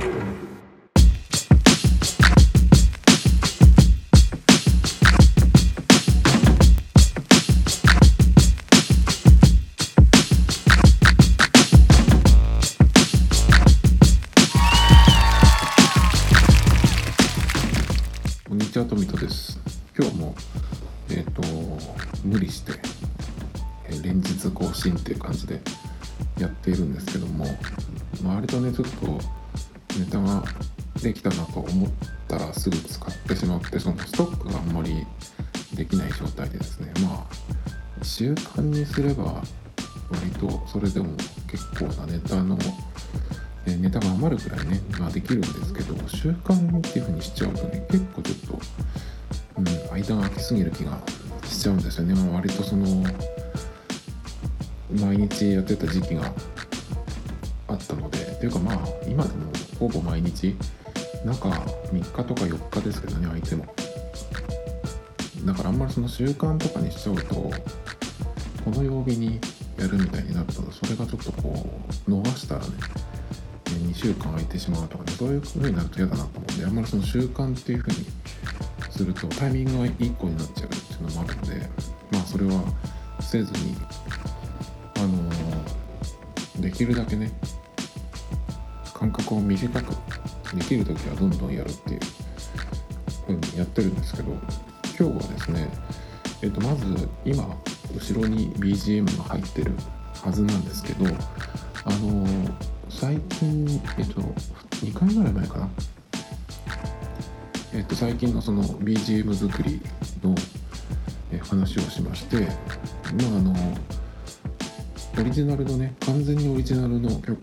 こんにすれば、割とそれでも結構なネタの、えネタが余るくらいね、まあ、できるんですけど習慣っていう風にしちゃうとね結構ちょっと、うん、間が空きすぎる気がしちゃうんですよね、まあ、割とその毎日やってた時期があったので。というかまあ今でもほぼ毎日中3日とか4日ですけどね相手も。だからあんまりその習慣とかにしちゃうとこの曜日にやるみたいになるとそれがちょっとこう逃したらね2週間空いてしまうとかねそういう風になると嫌だなと思うんであんまりその習慣っていう風にするとタイミングが1個になっちゃうっていうのもあるのでまあそれはせずにあのーできるだけね間隔を短くできる時はどんどんやるっていう風にやってるんですけど今日はですねえっとまず今後ろに BGM が入ってるはずなんですけどあの最近えっと2回ぐらい前かな。えっと最近のその BGM 作りの話をしましてまああのオリジナルのね完全にオリジナルの曲を、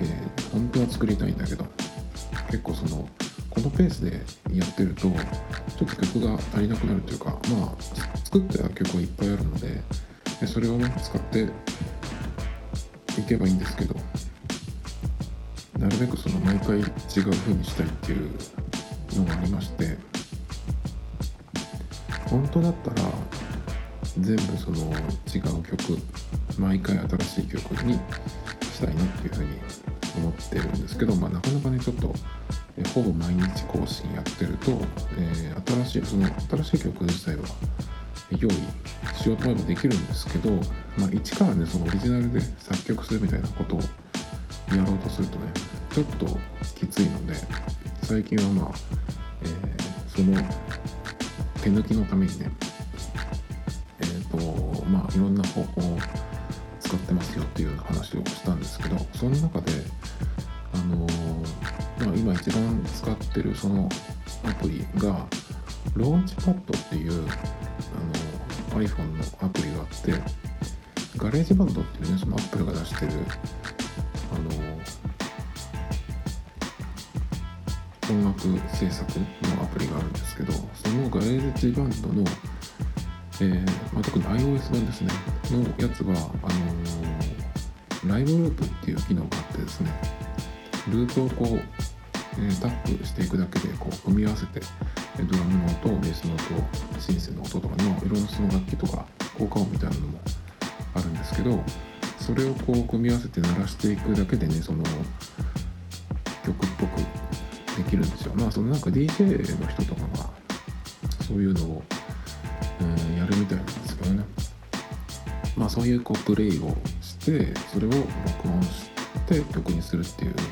えー本当は作りたいんだけど結構そのこのペースでやってるとちょっと曲が足りなくなるというかまあ作ってた曲はいっぱいあるのででそれをね使っていけばいいんですけどなるべくその毎回違う風にしたいっていうのがありまして本当だったら全部その違う曲毎回新しい曲にしたいなっていう風に思ってるんですけど、まあ、なかなかねちょっとえほぼ毎日更新やってると、えー新しいその新しい曲自体は用意しようと思えばできるんですけど、まあ、一からねそのオリジナルで作曲するみたいなことをやろうとするとねちょっときついので最近はまあ、えーその手抜きのためにねえっ、とまあいろんな方法を使ってますよっていう話をしたんですけどその中であのー、今一番使ってるそのアプリが Launchpad っていうあの iPhone のアプリがあって GarageBand っていうねその Apple が出してるあの音楽制作のアプリがあるんですけどその GarageBand の、えーまあ、特に iOS 版ですねのやつはあの Live Loops っていう機能があってですねループをこう、えータップしていくだけでこう組み合わせてドラムの音ベースの音シンセの音とかのいろんなその楽器とか効果音みたいなのもあるんですけどそれをこう組み合わせて鳴らしていくだけでねその曲っぽくできるんですよ。まあそのなんか DJ の人とかがそういうのを、うんやるみたいなんですけどね。まあそういうこうプレイをしてそれを録音して曲にするっていうのが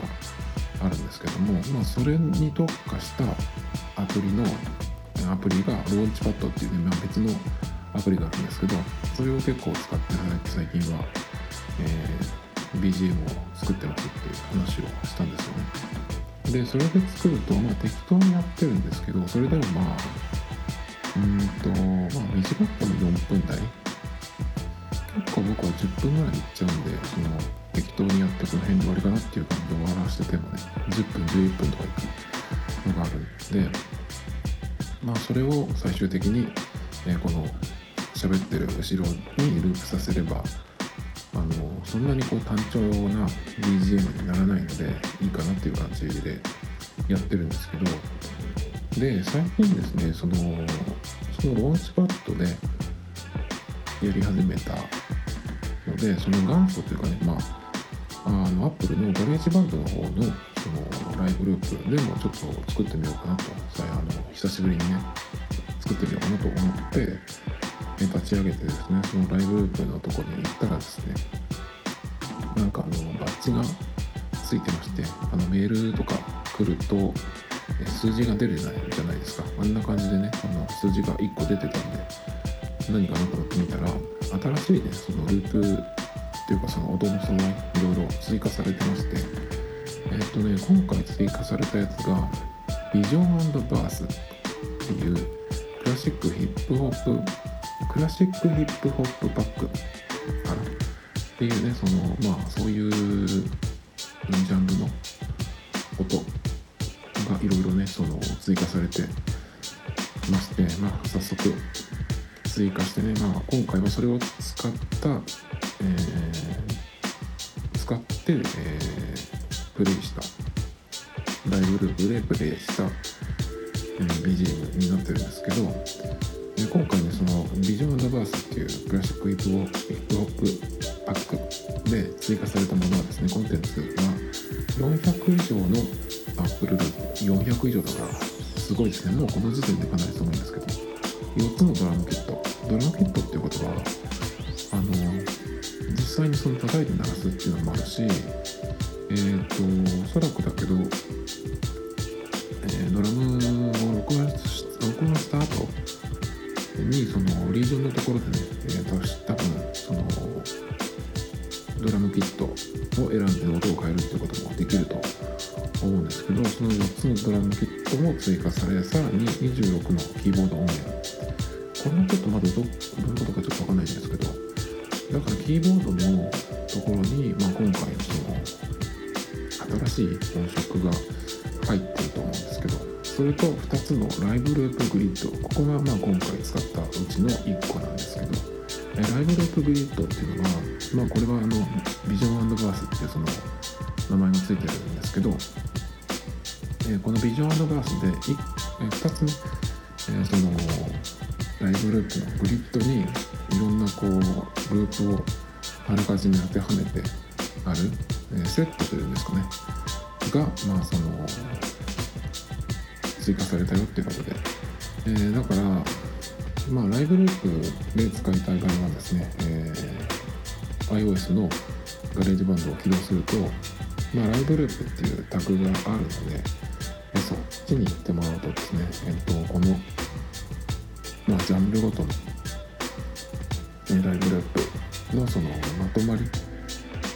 あるんですけどもまあそれに特化したアプリのアプリがローンチパッドっていうね、まあ、別のアプリがあるんですけどそれを結構使って最近は、えー BGM を作ってますっていう話をしたんですよね。でそれで作るとまあ適当にやってるんですけどそれでもまあうんとまあ短くても4分台。結構僕は10分ぐらいいっちゃうんでその適当にやってこの辺で終わりかなっていう感じで終わらせててもね10分11分とかいくのがあるんでまあそれを最終的に、えーこの喋ってる後ろにループさせればあのそんなにこう単調な BGM にならないのでいいかなっていう感じでやってるんですけどで最近ですねそのその Launchpad でやり始めたのでその元祖というかねまああのの Apple の GarageBand の方のその Live Loops でもちょっと作ってみようかなと。さあの久しぶりにね作ってみようかなと思って立ち上げてですねそのライブループのとこに行ったらですねなんかあのバッジがついてましてあのメールとか来ると数字が出るじゃないじゃないですか。あんな感じでねあの数字が1個出てたんで何かなと思ってみたら新しいねそのループていうかその音の素材いろいろ追加されてましてえっ、とね今回追加されたやつがビジョンバースっていうクラシックヒップホップクラシックヒップホップバックかな？っていうねそのまあそういうジャンルの音がいろいろねその追加されてまして、まあ、早速追加してね、まあ、今回はそれを使った、えー、えー、プレイした。 Live Loops でプレイした、えー、BGM になってるんですけどで今回ねその Vision and Verse っていうクラシックヒップホップパックで追加されたものはですねコンテンツが400以上の Apple Loops 400以上だからすごいですね。もうこの時点でかなりすごいんですけど4つのドラムキット。ドラムキットっていうことは際にその叩いて鳴らすっていうのもあるしえっ、ー、とおそらくだけど、っていうタグがあるので、えそっちに行ってもらうとですね、えっと、この、まあ、ジャンルごとの、えライブループのそのまとまり、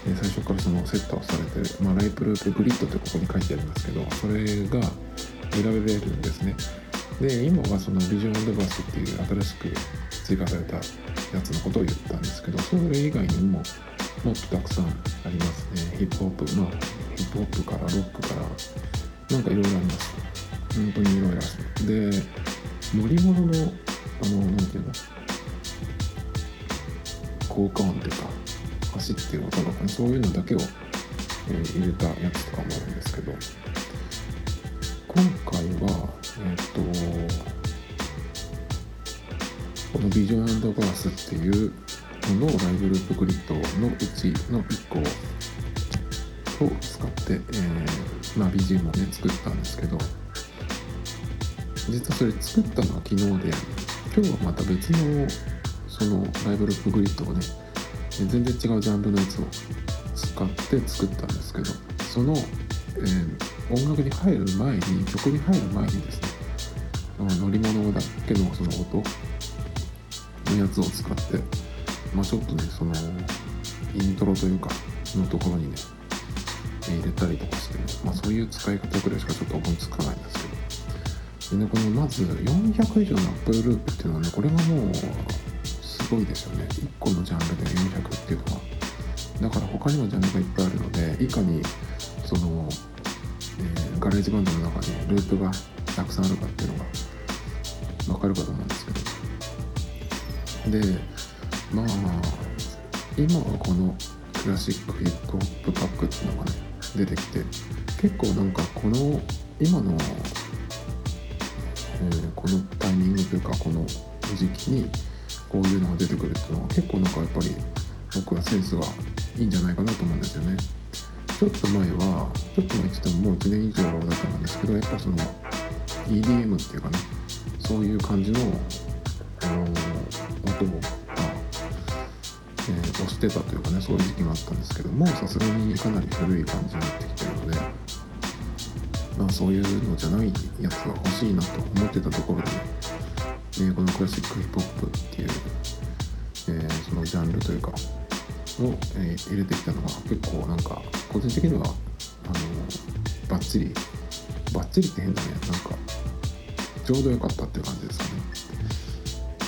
え最初からそのセットをされてる、まあ、ライブループグリッドってここに書いてありますけどそれが選べれるんですね。で今はそのビジョンアドバースっていう新しく追加されたやつのことを言ったんですけどそれ以外にももっとたくさんありますね。ヒップホップまあヒップホップからロックからなんかいろいろあります本当にいろいろありますで乗り物のあの何ていうの効果音っていうか走ってる音とかねそういうのだけを、えー、入れたやつとかもあるんですけど今回はえっ、とこのビジョンバースっていうのライブループグリッドのうちの1個をを使って、えー、まあ、BGM をね作ったんですけど実はそれ作ったのは昨日で今日はまた別のそのライブループグリッドをね全然違うジャンルのやつを使って作ったんですけどその、えー、音楽に入る前に曲に入る前にですね乗り物だけのその音のやつを使ってまあ、ちょっとねそのイントロというかのところにね入れたりとかして、ね、まあ、そういう使い方ぐらいしかちょっと思いつかないんですけど。でねこのまず400以上の Apple Loops っていうのはねこれがもうすごいですよね。1個のジャンルで400っていうのは。だから他にもジャンルがいっぱいあるのでいかにその、えー、 GarageBand の中にループがたくさんあるかっていうのが分かるかと思うんですけど。でまあ今はこのクラシックヒップホップパックっていうのがね出てきて結構なんかこの今の、えー、このタイミングというかこの時期にこういうのが出てくるっていうのは結構なんかやっぱり僕はセンスがいいんじゃないかなと思うんですよね。ちょっと前はちょっと前って言ってももう1年以上だと思うんですけどやっぱその EDM っていうかねそういう感じの、あの音を、えー、押してたというかねそういう時期があったんですけどもさすがにかなり古い感じになってきてるので、まあ、そういうのじゃないやつが欲しいなと思ってたところで、ね、え、このクラシックヒップホップっていう、えー、そのジャンルというかを、えー、入れてきたのが結構なんか個人的にはあのバッチリバッチリって変だね。なんかちょうど良かったっていう感じですかね。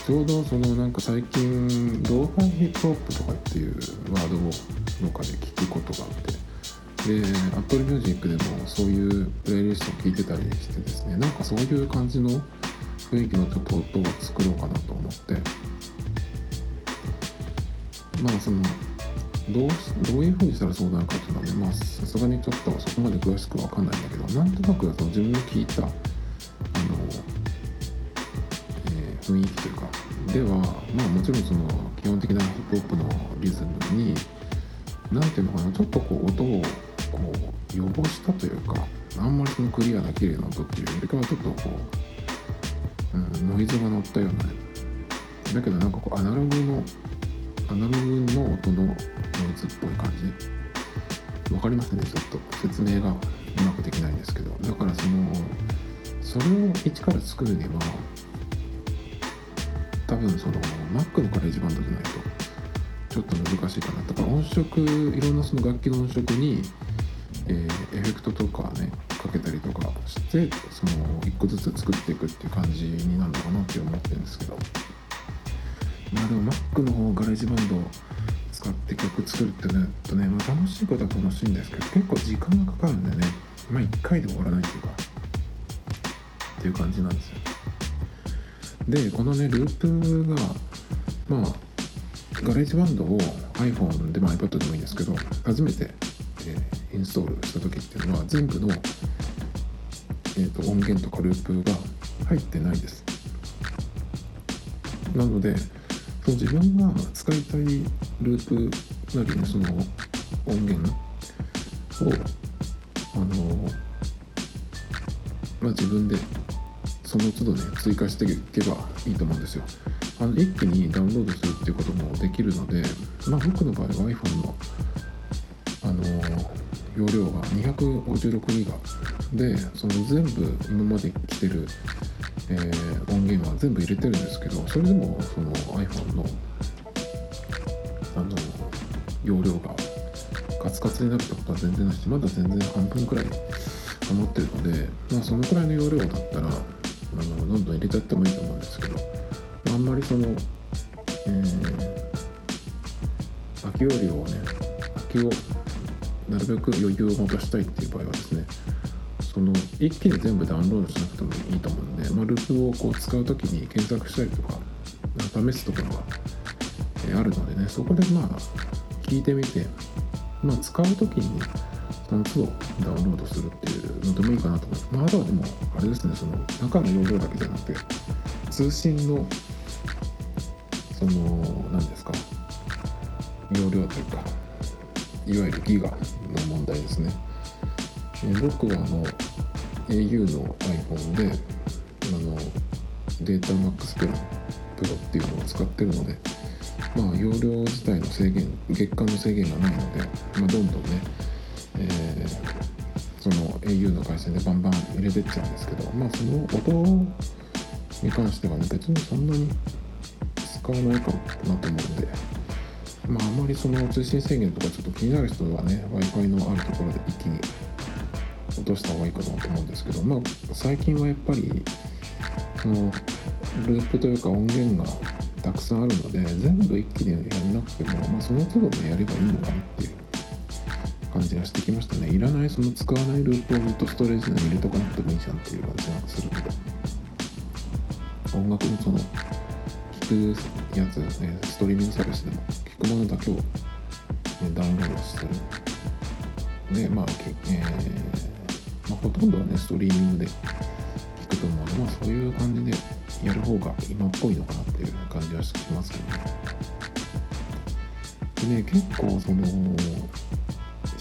ちょうどそのなんか最近ローファイヒップホップとかっていうワードをどっかで聞くことがあって。で Apple Music でもそういうプレイリストを聞いてたりしてですねなんかそういう感じの雰囲気のちょっと音を作ろうかなと思って。まあそのどうどういうふうにしたらそうなるかっていうのはねまあさすがにちょっとそこまで詳しくわかんないんだけどなんとなくその自分の聞いた雰囲気というか。ではまあもちろんその基本的なヒップホップのリズムに何ていうのかなちょっとこう音をこう汚したというかあんまりそのクリアな綺麗な音っていうよりかはちょっとこう、うん、ノイズが乗ったような。だけどなんかこうアナログのアナログの音のノイズっぽい感じ。わかりますねちょっと。説明がうまくできないんですけど。だからそのそれを一から作るには多分その Mac の GarageBand じゃないとちょっと難しいかな。だから音色いろんなその楽器の音色に、えー、エフェクトとかねかけたりとかしてその一個ずつ作っていくっていう感じになるのかなって思ってるんですけど。まあでも Mac の方 GarageBand 使って曲作るってなるとね、まあ、楽しいことは楽しいんですけど結構時間がかかるんでね。まあ1回で終わらないというか。っていう感じなんですよ。でこのねループがまあ GarageBand を iPhone でも iPad でもいいんですけど初めて、えー、インストールした時っていうのは全部の、えーと、音源とかループが入ってないです。なのでその自分が使いたいループなりのその音源をあのまあ自分でその都度ね追加していけばいいと思うんですよ。あの一気にダウンロードするっていうこともできるのでまあ僕の場合は iPhone のあの容量が256ギガでその全部今まで来てるえー、音源は全部入れてるんですけどそれでもその iPhone のあの容量がカツカツになるってことは全然ないしまだ全然半分くらい余ってるので、まあ、そのくらいの容量だったらあのどんどん入れちゃってもいいと思うんですけど。あんまりその、えー、空き容量をね空きをなるべく余裕を持たしたいっていう場合はですねその一気に全部ダウンロードしなくてもいいと思うんで、まあ、ループをこう使う時に検索したりとか試すところが、えあるのでねそこでまあ聞いてみて、まあ、使う時にその都度ダウンロードするっていうのでもいいかなと思います、まあ、あとはでもあれですねその中の容量だけじゃなくて通信のその何ですか。容量というかいわゆるギガの問題ですね。僕はあの au の iPhone であのデータマックスプランプロっていうのを使ってるのでまあ容量自体の制限月間の制限がないので、まあ、どんどんね、えー、その au の回線でバンバン入れてっちゃうんですけどまあその音に関してはね別にそんなに使わないかなと思うんでまああまりその通信制限とかちょっと気になる人はね w i f i のあるところで一気に落とした方がいいかなと思うんですけど、まあ、最近はやっぱりそのループというか音源がたくさんあるので全部一気にやらなくても、まあ、その都度でやればいいのかなっていう感じがしてきましたね。いらないその使わないループをずっとストレージに入れとかなくてもいいじゃんっていう感じがするけど。音楽のその聞くやつねストリーミングサービスでも聞くものだけを、ね、ダウンロードしてる。でまあ、えーまあ、ほとんどはねストリーミングで聞くと思うので、まあ、そういう感じでやる方が今っぽいのかなっていう感じはしますけどね。でね結構その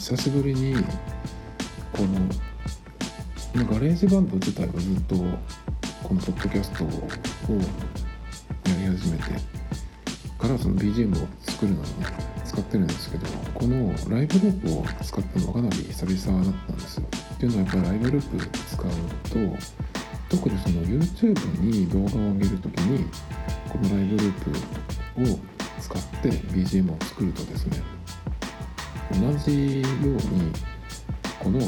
久しぶりにこの GarageBand 自体はずっとこのポッドキャストをやり始めてからその BGM を作るのに、使ってるんですけどこのライブループを使ったのはかなり久々だったんですよ。っていうのはやっぱりライブループ使うと特にその YouTube に動画を上げる時にこのライブループを使って BGM を作るとですね同じようにこの、え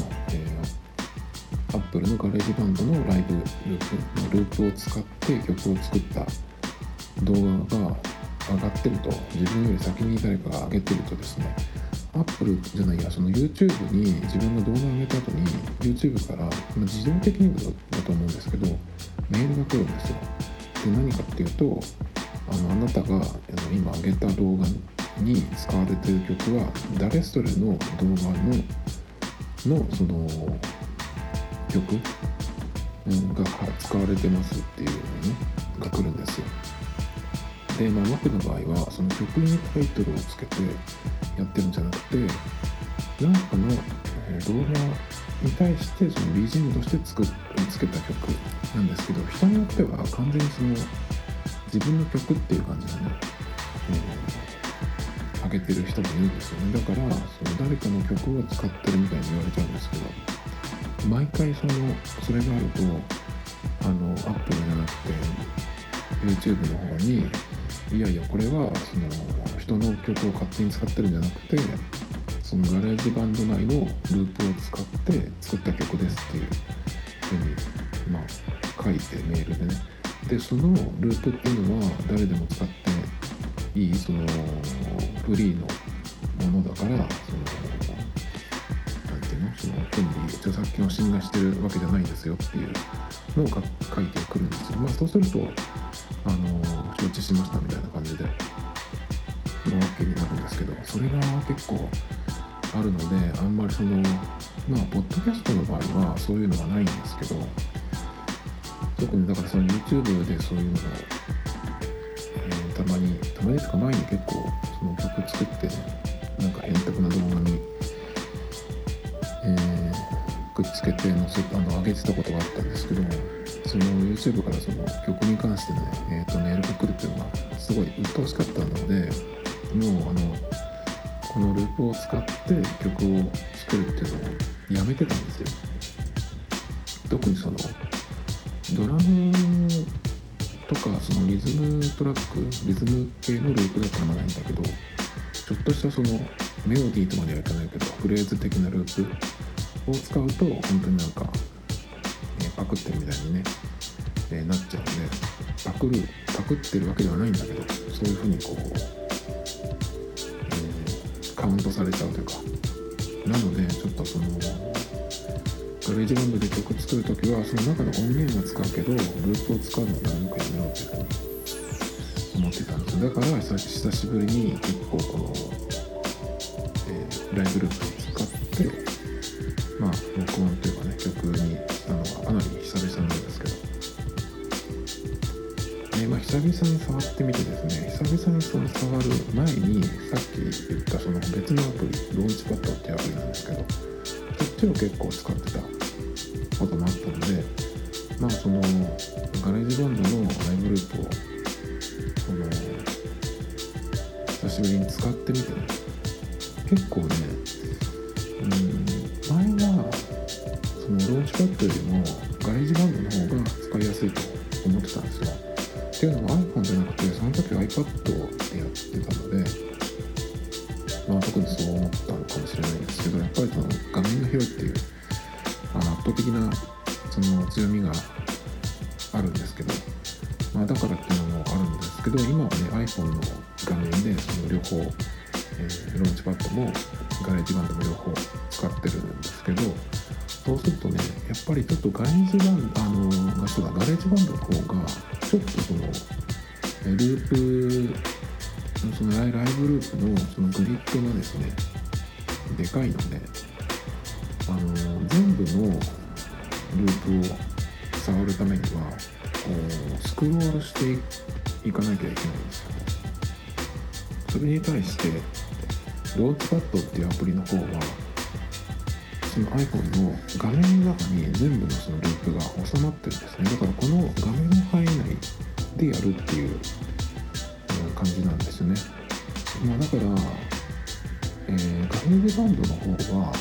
ー、Apple の GarageBand のライブループループを使って曲を作った動画が上がってると自分より先に誰かが上げてるとですねアップルじゃないやその YouTube に自分が動画を上げた後に YouTube から、ま、自動的にだと思うんですけどメールが来るんですよ。で何かっていうとあのあなたが今上げた動画に使われてる曲は誰それの動画ののその曲？が使われてますっていうのねが来るんですよ。で、まあ、僕の場合はその曲にタイトルをつけてやってるんじゃなくて何かの動画に対してその BGM として作つけた曲なんですけど人によっては完全にその自分の曲っていう感じでね、えー、上げてる人もいるんですよね。だからその誰かの曲を使ってるみたいに言われちゃうんですけど毎回そのそれがあるとあの Apple じゃなくて YouTube の方にいやいやこれはその人の曲を勝手に使ってるんじゃなくてその GarageBand 内のループを使って作った曲ですっていうふうにまあ書いてメールでね。でそのループっていうのは誰でも使っていいそのフリーのものだからその何ていうのその権利著作権を侵害してるわけじゃないんですよっていうのを書いてくるんですよ。まあそうするとあの承知しましたみたいな感じでのわけになるんですけどそれが結構あるのであんまりそのまあポッドキャストの場合はそういうのはないんですけど特にだからその YouTube でそういうのを、たまにたまにとか前に結構その曲作ってねなんか変則な動画に、えー、くっつけて載せあの上げてたことがあったんですけどその YouTube からその曲に関してね、えー、とメールが来るっていうのがすごい鬱陶しかったのでもうあのこのループを使って曲を作るっていうのをやめてたんですよ。特にそのドラムとかそのリズムトラックリズム系のループだったらまだいいんだけどちょっとしたそのメロディーとまではいかないけどフレーズ的なループを使うと本当になんかパクってるみたいにね、えー、なっちゃうんでパクるパクってるわけではないんだけどそういうふうにこう、えー、カウントされちゃうというか。なのでちょっとそのGarageBand で曲作る時はその中の音源は使うけどループを使うのはなるべくやめようというふうに思ってたんですだから久しぶりに結構この、えー、ライブループを使ってまあ録音というかね曲にしたのはかなり久々なんですけど、えー、まあ久々に触ってみてですね久々にその触る前にさっき言ったその別のアプリ Launchpad っていうアプリなんですけどそっちを結構使ってた。かもあったのでまあその GarageBand のライブループをその久しぶりに使っちょっとそのループそのライブループのそのグリッドがですねでかいのであの全部のループを触るためにはこうスクロールしていかなきゃいけないんですよ。それに対してローチパッドっていうアプリの方はその iPhone の画面の中に全部のそのループが収まってるんですね。だからこの画面の範囲内でやるっていう感じなんですね、まあ、だから、えー、画面デバンドの方は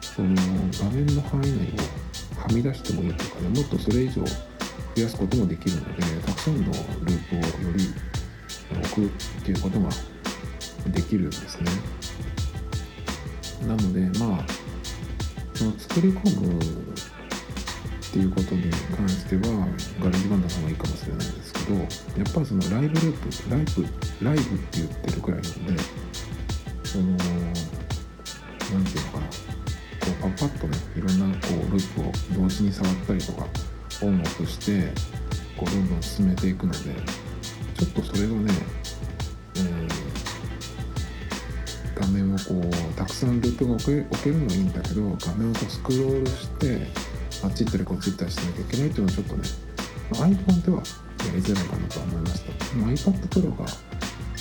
その画面の範囲内をはみ出してもいいとかねもっとそれ以上増やすこともできるのでたくさんのループをより置くっていうことができるんですね。なのでまあその作り込むっていうことに関しては GarageBand の方がいいかもしれないんですけどやっぱりそのライブループライブライブって言ってるくらいなんでその何て言うのかなこうパッパッとねいろんなこうループを同時に触ったりとかオンオフしてこうどんどん進めていくのでちょっとそれをね、えー、画面をこうたくさんループが置けるのはいいんだけど画面をこうスクロールしてあっち行ったりこっち行ったりしなきゃいけないっていうのはちょっとね、iPhone ではやりづらいかなとは思いました、iPad Pro が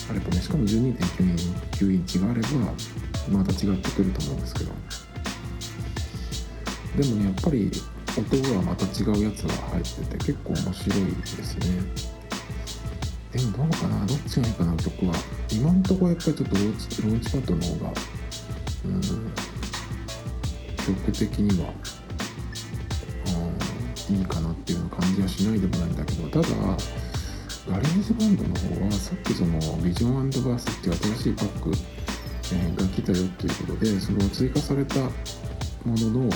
あればねしかも12.9インチがあればまた違ってくると思うんですけど。でもねやっぱり音がまた違うやつが入ってて結構面白いですね。でもどうかなどっちがいいかな曲は。今んとこやっぱりちょっと Launchpad の方がうん曲的にはうんいいかなっていう感じはしないでもないんだけどただ GarageBand の方はさっきそのビジョンバースっていう新しいパック、えが来たよっていうことでその追加されたものの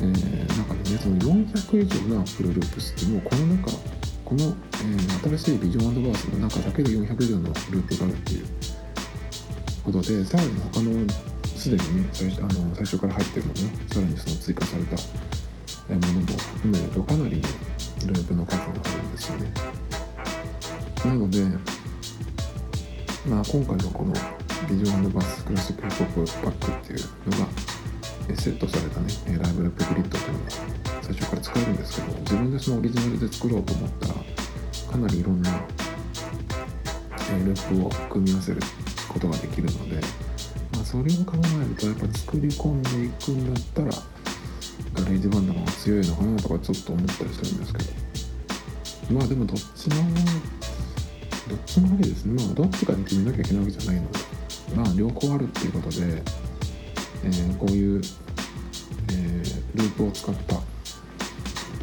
えー、中でねその400以上の Apple Loops ってもうこの中この、えー、新しいビジョンバースの中だけで400以上のループがあるっていうことでさらに他のすでにね最初あの最初から入ってるものねさらにその追加されたものも含めるとかなりループの数があるんですよね。なのでまあ今回のこのビジョンバースクラシックヒップホップパックっていうのがセットされたねライブラップグリッドというのが最初から使えるんですけど自分でそのオリジナルで作ろうと思ったらかなりいろんなループを組み合わせることができるので、まあ、それを考えるとやっぱ作り込んでいくんだったら GarageBand の方が強いのかなとかちょっと思ったりするんですけど。まあでもどっちもどっちもありですね。まあどっちかに決めなきゃいけないわけじゃないのでまあ両方あるっていうことでえー、こういう、えー、ループを使った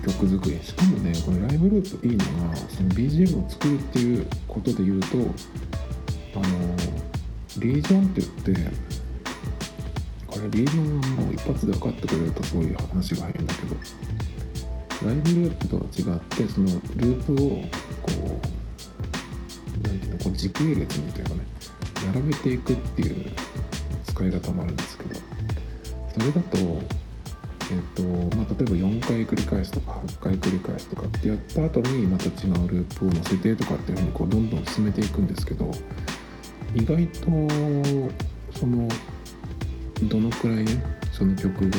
曲作りしかもね。これライブループいいのがその BGM を作るっていうことで言うとあのリージョンって言ってこれリージョンはもう一発で分かってくれるとそういう話が入るんだけどライブループとは違ってそのループをこう何ていうのこう時系列にというかね並べていくっていう使い方もあるんですけどそれだと,、えーとまあ、例えば4回繰り返すとか8回繰り返すとかってやった後にまた違うループを載せてとかっていうふうにこうどんどん進めていくんですけど意外とそのどのくらいねその曲が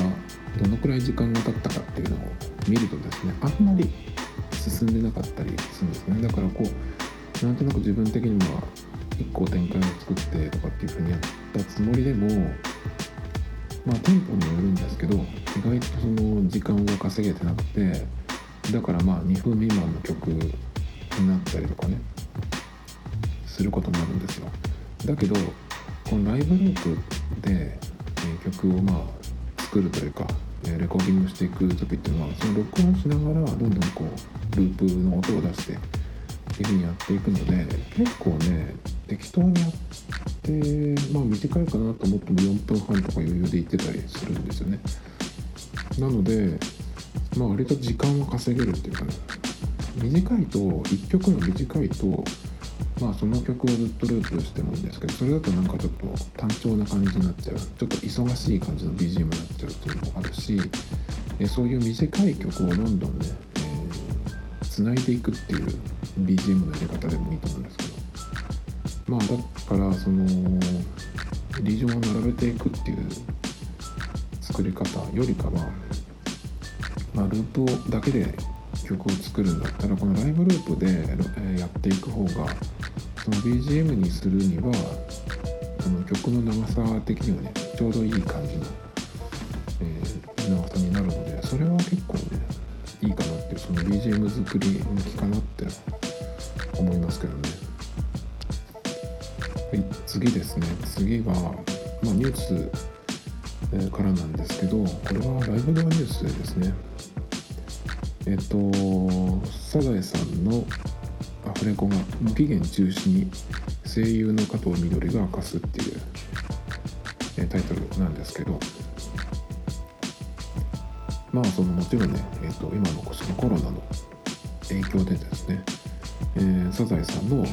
どのくらい時間が経ったかっていうのを見るとですねあんまり進んでなかったりするんですね。だからこうなんとなく自分的には1個展開を作ってとかっていうふうにやったつもりでもまあ店舗によるんですけど意外とその時間が稼げてなくてだからまあ2分未満の曲になったりとかねすることもあるんですよ。だけどこのライブループで、曲をまあ作るというかレコーディングしていく時っていうのはその録音しながらどんどんこうループの音を出してっていうふうにやっていくので結構ね適当にやってまあ短いかなと思っても4分半とか余裕で行ってたりするんですよね。なのでまあ割と時間は稼げるっていうかね。短いと1曲が短いとまあその曲をずっとループしてもいいんですけどそれだとなんかちょっと単調な感じになっちゃう。ちょっと忙しい感じの BGM になっちゃうっていうのもあるしそういう短い曲をどんどんねつないでいくっていう BGM のやり方でもいいと思うんですけど。まあだからそのリージョンを並べていくっていう作り方よりかは、まあ、ループだけで曲を作るんだったらこのライブループでやっていく方がその BGM にするにはこの曲の長さ的にはねちょうどいい感じの、えー、長さになるのでそれは結構ねいいかなっていうその BGM 作り向きかなって思いますけどね。はい、次ですね次は、まあ、ニュースからなんですけどこれはライブドアニュースでですね。えっとサザエさんのアフレコが無期限中止に声優の加藤みどりが明かすっていうタイトルなんですけど。まあそのもちろんね、えーと、今のそのコロナの影響でですね、えー、サザエさんの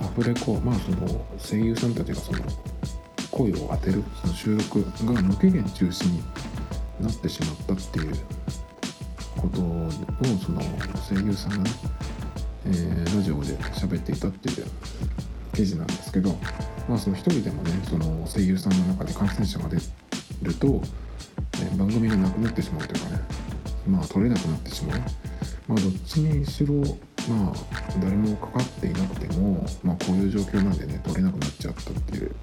アフレコまあその声優さんたちがその声を当てるその収録が無期限中止になってしまったっていうことをその声優さんがね、えー、ラジオで喋っていたっていう記事なんですけど、まあ、その一人でもねその声優さんの中で感染者が出ると、えー、番組がなくなってしまうというかねまあ撮れなくなってしまう。まあどっちにしろまあ誰もかかっていなくてもまあこういう状況なんでね撮れなくなっちゃったっていう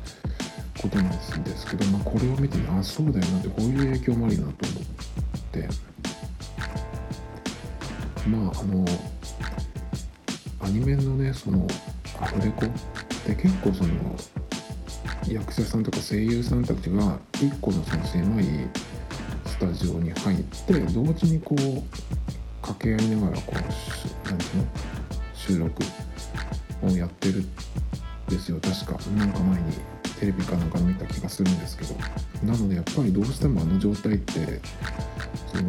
ことなんですけど、まあ、これを見てあそうだよなってこういう影響もありなと思って。まああのアニメのねそのアフレコ？って結構その役者さんとか声優さんたちが一個のその狭いスタジオに入って同時にこう掛け合いながらこう何ていうの？収録をやってるんですよ。確かなんか前に。テレビかなんか見た気がするんですけどなのでやっぱりどうしてもあの状態ってその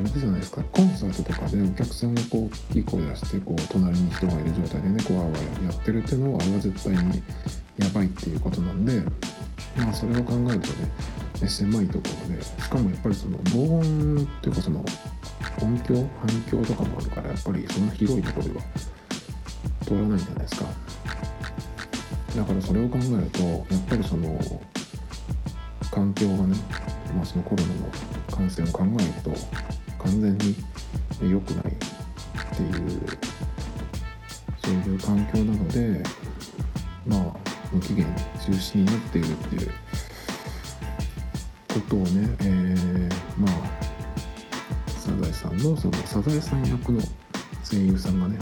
あれじゃないですかコンサートとかでお客さんがこう大きい声出してこう隣に人がいる状態でねこうあわやってるっていうのはあれは絶対にやばいっていうことなんでまあそれを考えるとね狭いところでしかもやっぱりその防音っていうかその音響反響とかもあるからやっぱりそんな広いところでは通らないんじゃないですか。だからそれを考えるとやっぱりその環境がね、まあ、そのコロナの感染を考えると完全に良くないっていうそういう環境なのでまあ無期限中止になっているっていうことをね、えー、まあサザエさんのそのサザエさん役の声優さんがね、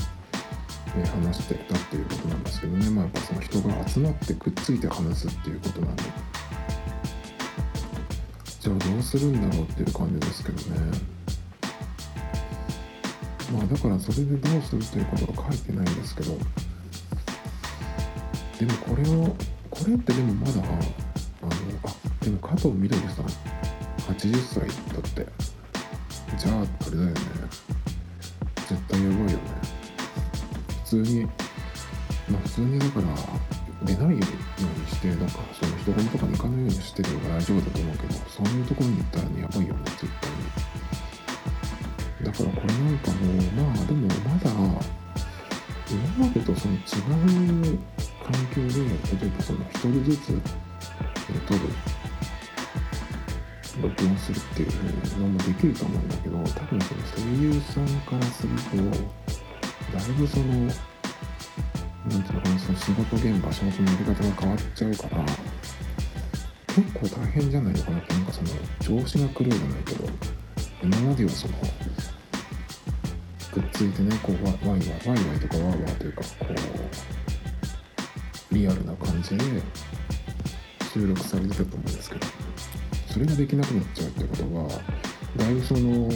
え、話してたっていうことなんですけどね。まあやっぱその人が集まってくっついて話すっていうことなんで。じゃあどうするんだろうっていう感じですけどね。まあだからそれでどうするということは書いてないんですけど。でもこれをこれってでもまだあのあでも加藤みどりさん80歳だって。じゃああれだよね。絶対やばいよね。通にまあ普通にだから出ないようにしてなんかその人混みとかに行かないようにしてれば大丈夫だと思うけどそういうところに行ったらねやばいよね絶対に。だからこれなんかもうまあでもまだ今までとその違う環境で例えばその一人ずつ撮る録音するっていうのもできると思うんだけど多分その声優さんからするとだいぶそのなんていうのかなその仕事現場仕事のやり方が変わっちゃうから結構大変じゃないのかなってなんかその調子が狂うじゃないけど今まではそのくっついてねこうワイワイワイワイとかワーワーというかこうリアルな感じで収録されてたと思うんですけどそれができなくなっちゃうってことはだいぶその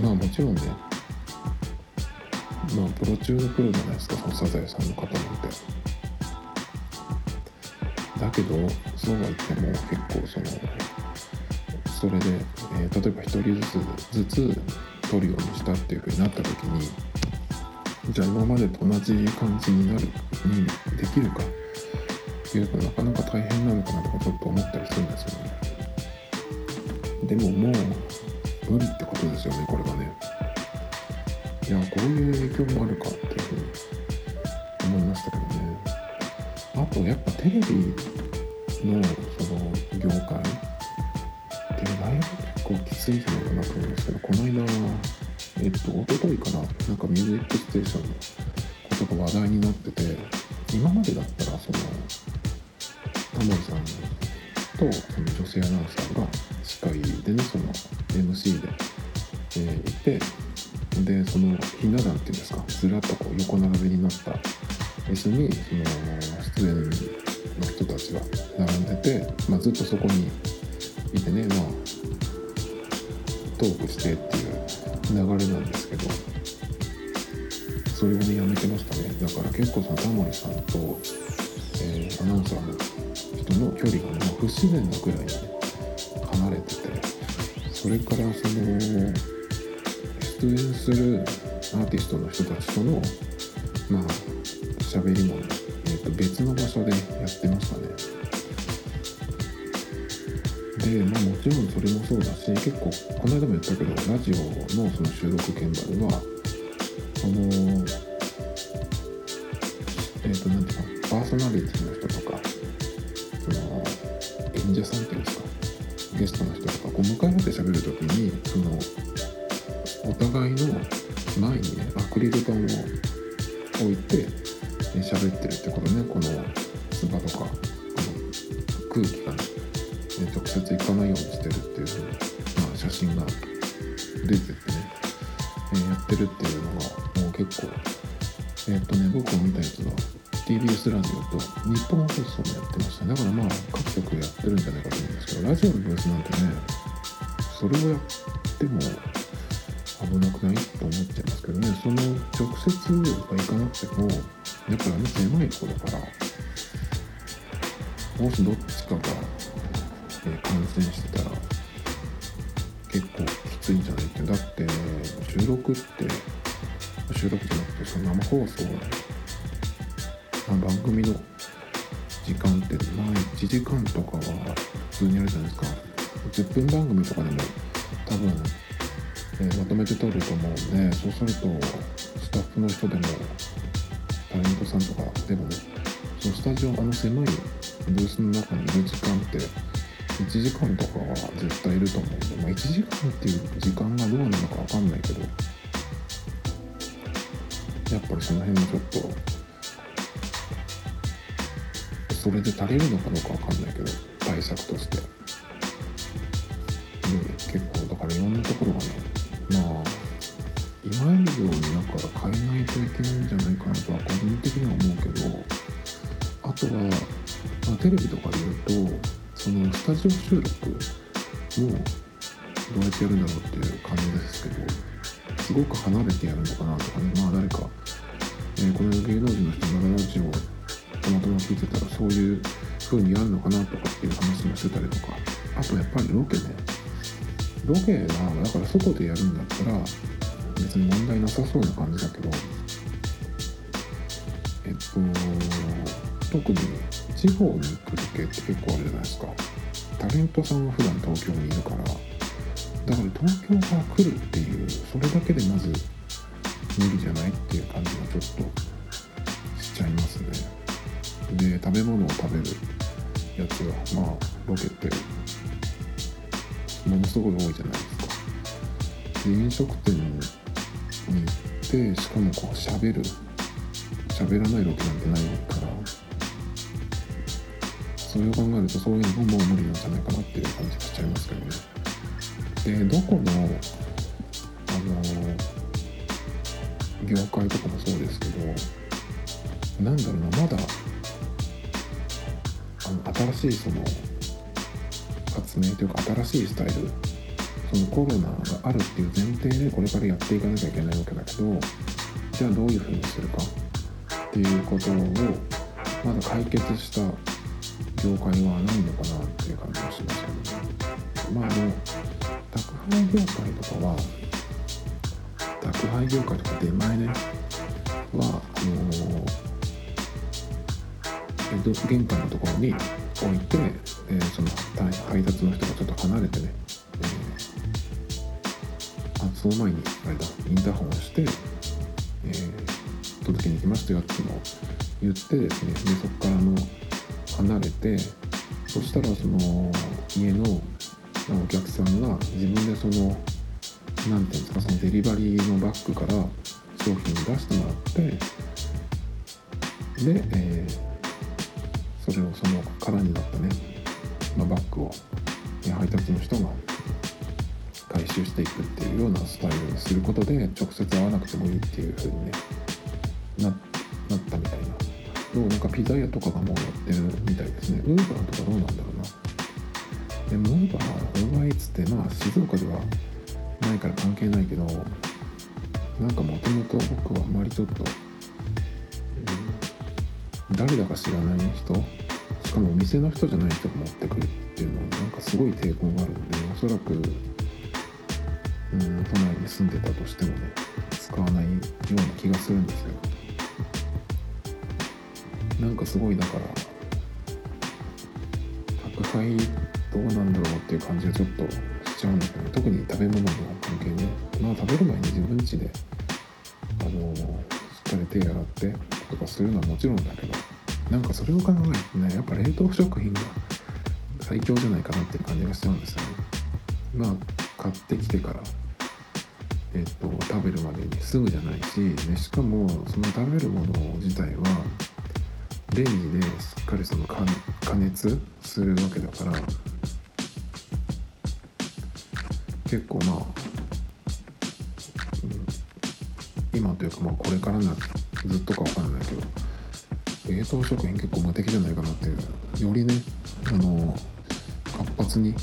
まあもちろんねまあプロ中のプロじゃないですかそのサザエさんの方なんて。だけどそうは言っても結構そのそれで、えー、例えば1人ずつずつ取るようにしたっていうふうになった時にじゃあ今までと同じ感じになるにできるかっていうとなかなか大変なのかなとかちょっと思ったりするんですよね。でももう無理ってことですよねこれがね。いやこういう影響もあるかっていうふうに思いましたけどね。あとやっぱテレビのその業界ってだいぶ結構きついんじゃないかなと思うんですけどこの間えっと一昨日かななんかミュージックステーションのことが話題になってて今までだったらそのタモリさんとその女性アナウンサーが司会でねその MC で、えー、いて椅子にその出演の人たちが並んでて、まあ、ずっとそこにいてねまあトークしてっていう流れなんですけどそれをねやめてましたね。だから結構そのタモリさんと、えー、アナウンサーの人の距離がね不自然なくらいに、離れててそれからその出演するアーティストの人たちとのジオのその収録現場ではえ、っとね僕を見たやつは TBS ラジオと日本放送もやってましただからまあ各局やってるんじゃないかと思うんですけどラジオのブースなんてねそれをやっても危なくないと思っちゃいますけどねその直接が行かなくてもやっぱりあの狭いところからもしどっちかが、えー、感染してたら結構きついんじゃないって。だって収録って収録じゃなくてその生放送まあ、番組の時間ってまあ1時間とかは普通にあるじゃないですか。10分番組とかでも多分、えー、まとめて撮ると思うんでそうするとスタッフの人でもタレントさんとかでもそのスタジオあの狭いブースの中にいる時間って1時間とかは絶対いると思うんで、まあ、1時間っていう時間がどうなのか分かんないけどやっぱりその辺もちょっとそれで足りるのかどうかわかんないけど対策として。で結構だからいろんなところがねまあ今以上にだから変えないといけないんじゃないかなとは個人的には思うけどあとは、まあ、テレビとかで言うとそのスタジオ収録もどうやってやるんだろうっていう感じですけどすごく離れてやるのかなとかね。まあ誰か、えー、この芸能人の人のラジオたまたま聞いてたらそういう風にやるのかなとかっていう話もしてたりとか。あとやっぱりロケねロケはだから外でやるんだったら別に問題なさそうな感じだけど。えっと特に地方に行くロケって結構あるじゃないですか。タレントさんは普段東京にいるから。だから東京から来るっていうそれだけでまず無理じゃないっていう感じがちょっとしちゃいますねで食べ物を食べるやつがまあロケってものすごい多いじゃないですかで飲食店に行ってしかもこう喋る喋らないロケなんてないからそれを考えるとそういうのももう無理なんじゃないかなっていう感じがしちゃいますけどねでどこのあの業界とかもそうですけどなんだろうなまだあの新しいその発明というか新しいスタイルそのコロナがあるっていう前提でこれからやっていかなきゃいけないわけだけどじゃあどういうふうにするかっていうことをまだ解決した業界はないのかなっていう感じがしますよね。まあ配業界とかは宅配業界とか出前ねはあの玄関のところに置いて、えー、その配達の人がちょっと離れてね、えー、あその前にあれだインターホンをして、えー、届けに行きましたよっていうのを言ってですねでそこからの離れてそしたらその家のお客さんが自分でその何ていうんですかそのデリバリーのバッグから商品を出してもらってで、えーそれをその空になったね、まあ、バッグを配達の人が回収していくっていうようなスタイルにすることで直接会わなくてもいいっていう風にねなったみたいな。のをなんかピザ屋とかがもうやってるみたいですね。ウーバーとかどうなんだろうな。でもウーバーウーバーイーツってまあ静岡ではないから関係ないけどなんかもともと僕はあまりちょっと、うん、誰だか知らない人しかもお店の人じゃない人が持ってくるっていうのはなんかすごい抵抗があるんでおそらく、うん、都内に住んでたとしてもね使わないような気がするんですよ。なんかすごいだから宅配どうなんだろうっていう感じがちょっとしちゃうんだけど特に食べ物の関係ね。まあ食べる前に自分家であのしっかり手洗ってとかするのはもちろんだけどなんかそれを考えるとねやっぱ冷凍食品が最強じゃないかなっていう感じがしちゃうんですよね。まあ買ってきてからえっと食べるまでにすぐじゃないし、ね、しかもその食べるもの自体はレンジでしっかりその加熱するわけだから結構まあ、うん、今というかまあこれからなずっとかわからないけど冷凍食品結構無敵じゃないかなっていうよりねあの活発に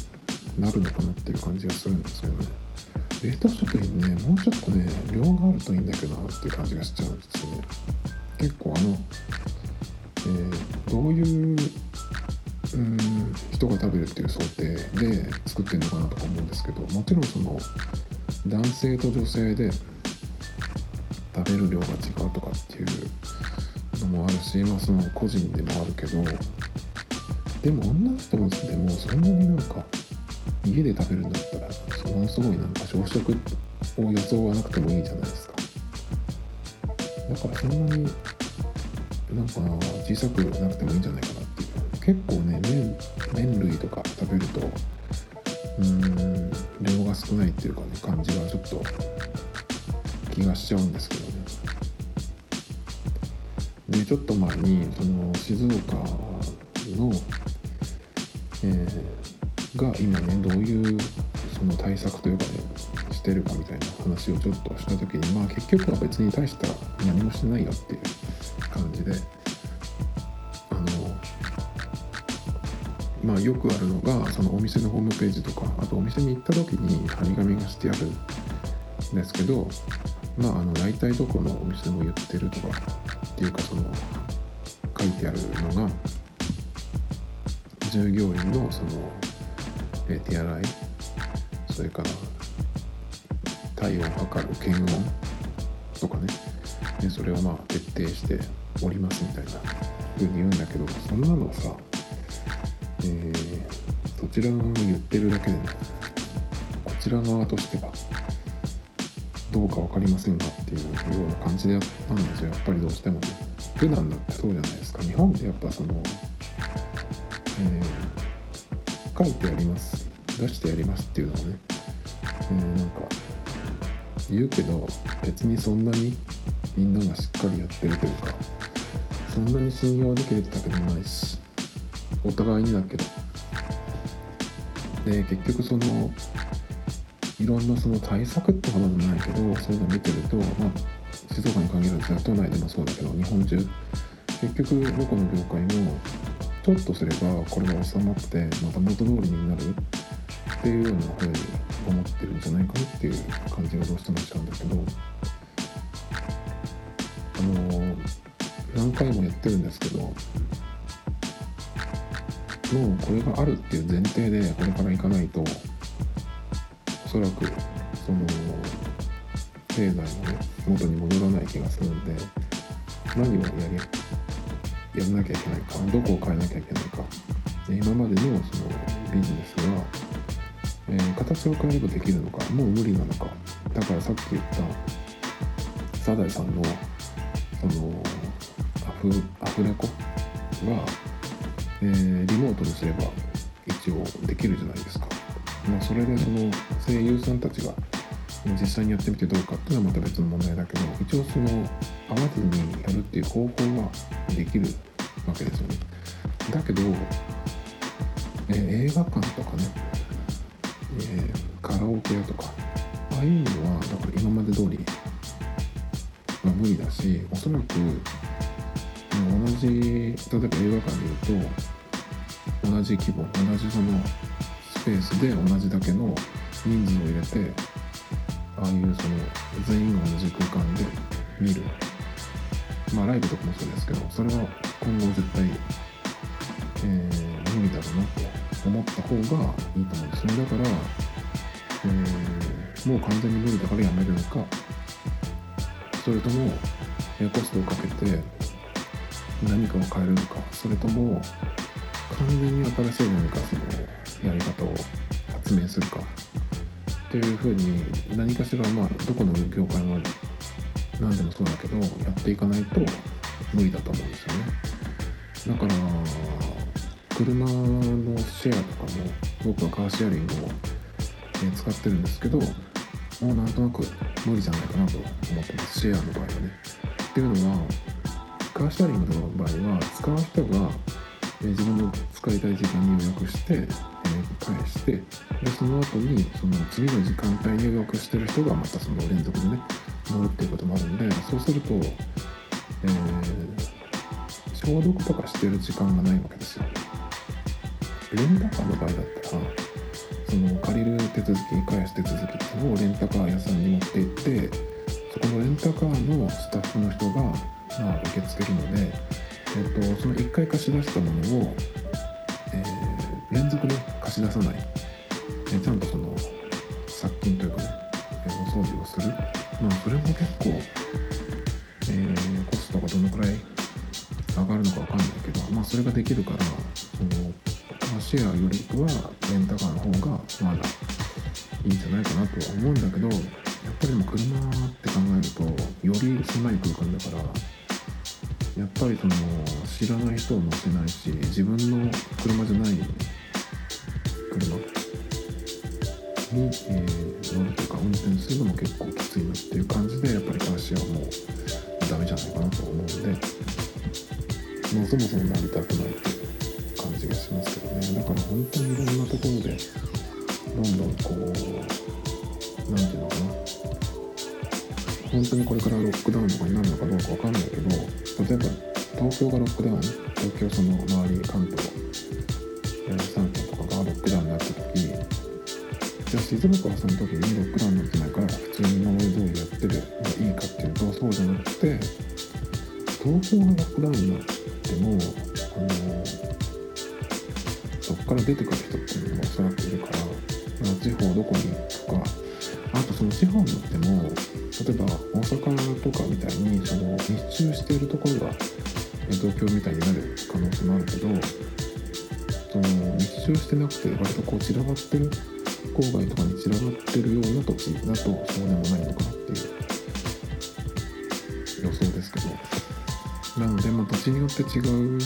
なるのかなっていう感じがするんですけどね。冷凍食品ねもうちょっとね量があるといいんだけどなっていう感じがしちゃうんですよね。結構あの、えー、どういううん。人が食べるっていう想定で作ってるのかなとか思うんですけどもちろんその男性と女性で食べる量が違うとかっていうのもあるし、まあ、その個人でもあるけどでも女の人でもそんなになんか家で食べるんだったらものすごいなんか朝食を装わなくてもいいじゃないですか。だからそんなになんか小さくなくてもいいんじゃないかな。結構ね麺麺類とか食べるとうーん量が少ないっていうかね感じがちょっと気がしちゃうんですけどね。でちょっと前にその静岡の、えー、が今ねどういうその対策というかねしてるかみたいな話をちょっとした時にまあ結局は別に対したら何もしてないよっていう感じでまあ、よくあるのがそのお店のホームページとかあとお店に行った時に張り紙がしてあるんですけどまああの大体どこのお店も言ってるとかっていうかその書いてあるのが従業員のそのえ手洗いそれから体温を測る検温とかね。でそれをまあ徹底しておりますみたいな風に言うんだけどそんなのさ、ちら側が言ってるだけでねこちら側としてはどうか分かりませんがっていうような感じでやったんですよやっぱりどうしてもね普段だってそうじゃないですか日本でやっぱその、えー、書いてあります出してやりますっていうのをね、えー、なんか言うけど別にそんなにみんながしっかりやってるというかそんなに信用できるってわけでもないしお互いにだけどで結局そのいろんなその対策ってほどもないけどそういうの見てると、まあ、静岡に限らず都内でもそうだけど日本中結局どこの業界もちょっとすればこれが収まってまた元通りになるっていうようなふうに思ってるんじゃないかなっていう感じがどうしてもしちゃうんだけどあの何回も言ってるんですけどもうこれがあるっていう前提でこれから行かないとおそらくその経済のね元に戻らない気がするんで何をやりやらなきゃいけないかどこを変えなきゃいけないか。今までのそのビジネスが、えー、形を変えればできるのかもう無理なのか。だからさっき言ったサザエさんのそのアフアフレコがえー、リモートにすれば一応できるじゃないですか。まあ、それでその声優さんたちが実際にやってみてどうかっていうのはまた別の問題だけど一応その会わずにやるっていう方法はできるわけですよね。だけど、えー、映画館とかねえー、カラオケ屋とかああいうのはだから今まで通りは無理だしおそらく同じ例えば映画館でいうと同じ規模同じそのスペースで同じだけの人数を入れてああいうその全員が同じ空間で見る。まあライブとかもそうですけどそれは今後絶対、えー、無理だろうなと思った方がいいと思うんですね。だから、えー、もう完全に無理だからやめるのかそれとも、コストをかけて何かを変えるのかそれとも完全に新しい何かそのやり方を発明するかっていうふうに何かしらまあどこの業界も何でもそうだけどやっていかないと無理だと思うんですよね。だから車のシェアとかも僕はカーシェアリングを、え使ってるんですけどもうなんとなく無理じゃないかなと思ってます。シェアの場合はね。っていうのはカーシェアリングの場合は使う人が、え自分の使いたい時間に予約して、え返してでその後にその次の時間帯に予約してる人がまたその連続でね乗るっていうこともあるんでそうすると、えー、消毒とかしてる時間がないわけですよ。レンタカーの場合だったらその借りる手続き返す手続きっていうのをレンタカー屋さんに持って行ってそこのレンタカーのスタッフの人が、まあ、受け付けるので、えっと、その1回貸し出したものを、えー、連続で貸し出さない、えー、ちゃんとその殺菌というかね、えー、お掃除をする。まあそれも結構、え、コストがどのくらい上がるのかわかんないけどまあそれができるからそのカーシェアよりはレンタカーの方がまだいいんじゃないかなとは思うんだけどやっぱりでも車って考えるとより狭い空間だからやっぱりその知らない人を乗せないし自分の車じゃない車に、えー、乗るとか運転するのも結構きついなっていう感じでやっぱりカーシェアはもうダメじゃないかなと思うんでもうそもそもなりたくないっていう感じがしますけどね。だから本当にいろんなところでどんどんこう何て言うのかな本当にこれからロックダウンとかになるのかどうか分かんないけど例えば東京がロックダウン東京その周り関東3県とかがロックダウンになった時じゃあ静岡はその時にロックダウンになってないから普通に今まで通りやってればいいかっていうとそうじゃなくて東京がロックダウンになってもあのそこから出てくる人っていうのもおそらくいるから地方どこに行くかあとその地方によっても例えば大阪とかみたいにその密集しているところが東京みたいになる可能性もあるけどその密集してなくて割とこう散らばってる郊外とかに散らばってるような土地だとそうでもないのかなっていう予想ですけどなのでまあ土地によって違うっ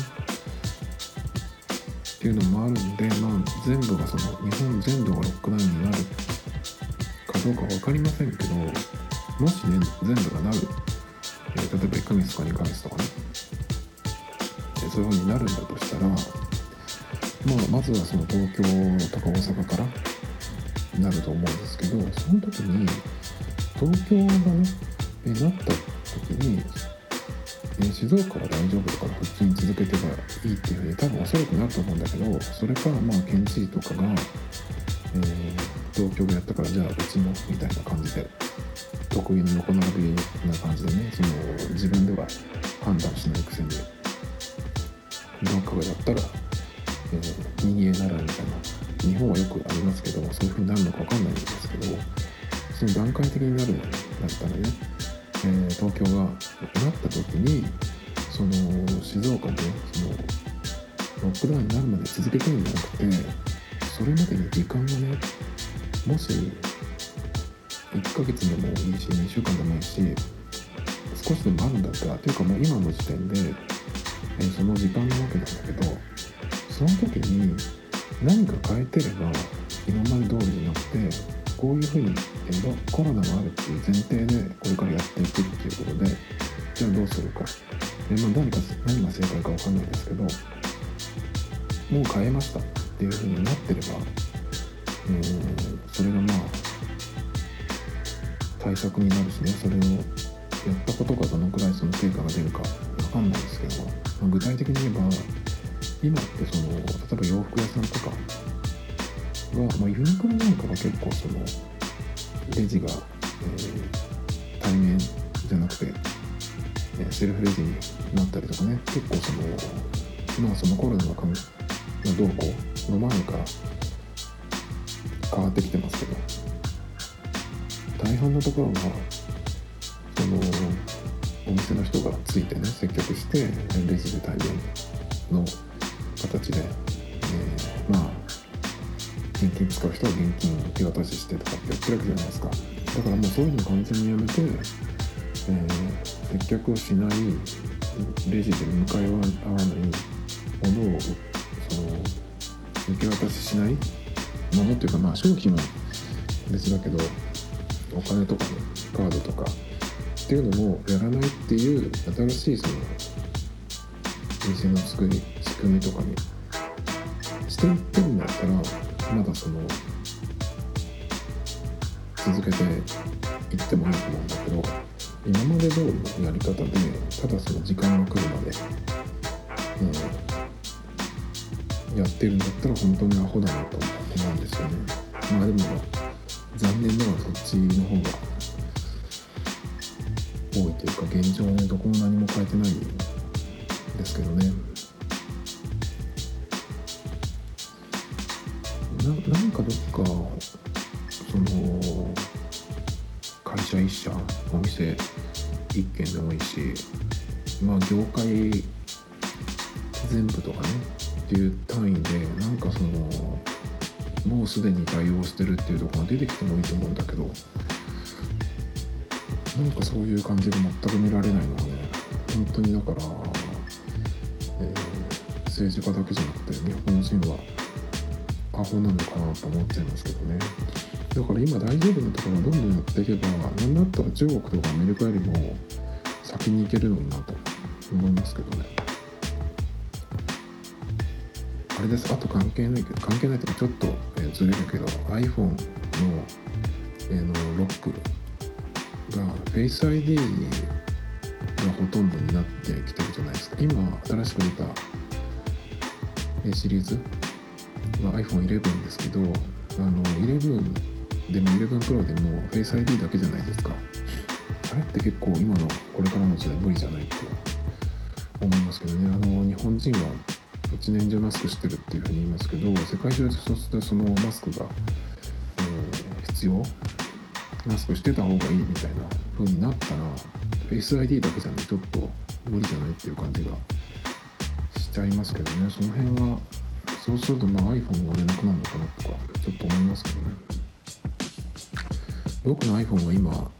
ていうのもあるんで、まあ、全部がその日本全土がロックダウンになるどうか分かりませんけどもしね全部がなる、えー、例えば1ヶ月とか2ヶ月とかね、えー、そういう風になるんだとしたら、まあ、まずはその東京とか大阪からなると思うんですけどその時に東京がね、えー、なった時にえ静岡は大丈夫だから普通に続けてばいいっていうふうに多分おそらくなると思うんだけどそれかまあ県知事とかが、えー、東京がやったからじゃあうちもみたいな感じで得意の横並びな感じでねその自分では判断しないくせにどっかがやったら、えー、陰影ならみたいな。日本はよくありますけどそういうふうになるのか分かんないんですけどその段階的になるんだったらね。えー、東京がなった時にその静岡でそのロックダウンになるまで続けたいんじゃなくてそれまでに時間がねもし1ヶ月でもいいし2週間でもいいし少しでもあるんだったらというかもう今の時点で、え、その時間なわけなんだけどその時に何か変えてれば今まで通りじゃなくてこういうふうに、えコロナがあるっていう前提でこれからやっていくっていうことでじゃあどうするか、えまあ、何か何が正解か分かんないですけどもう変えましたっていうふうになってれば、えー、釈になるしねそれをやったことがどのくらいその成果が出るか分かん。ないですけど、まあ、具体的に言えば今ってその例えば洋服屋さん。とかは、まあ、ユニクロなん。かは結構そのレジが、えー、対面じゃなくて、えー、セルフレジになったりとかね結構そのまあそのコロナのどうこうの前から変わってきてますけど大半のところはそのお店の人がついてね接客してレジで対面の形で、えー、まあ現金使う人は現金手渡ししてとかってやってるわけじゃないですか。だからもうそういうの完全にやめて、えー、接客をしないレジで向かい合わないものをその受け渡ししない？ものっていうかまあ商品は別だけどお金とかねカードとかっていうのもやらないっていう新しいその店の作り仕組みとかにしていってるんだったらまだその続けていってもいいと思うんだけど今まで通りのやり方でただその時間が来るまで、うん、やってるんだったら本当にアホだなと思うんですよね。まあでも残念ながらそっちの方が多いというか現状はねどこも何も変えてないんですけどね。ななんかどっかその会社1社お店1軒でもいいしまあ業界全部とかねっていう単位でなんかそのもうすでに対応してるっていうところが出てきてもいいと思うんだけどなんかそういう感じが全く見られないのはね本当にだから、えー、政治家だけじゃなくて日本人はアホなのかなと思っちゃいますけどね。だから今大丈夫なところどんどんやっていけば何だったら中国とかアメリカよりも先に行けるのになと思いますけどね。れです。あと関係ないけど関係ないとかちょっと、えー、ずれるけど iPhone の,、えー、のロックが Face ID がほとんどになってきてるじゃないですか。今新しく出たえシリーズは iPhone11 ですけどあの11でも11 Pro でも Face ID だけじゃないですか。あれって結構今のこれからの時代無理じゃないって思いますけどね。あの日本人は1年中マスクしてるっていうふうに言いますけど世界中でそうするとそのマスクが、えー、必要？マスクしてた方がいいみたいな風になったら Face ID だけじゃねちょっと無理じゃないっていう感じがしちゃいますけどね。その辺はそうするとまあ iPhone が売れなくなるのかなとかちょっと思いますけどね。僕の iPhone は今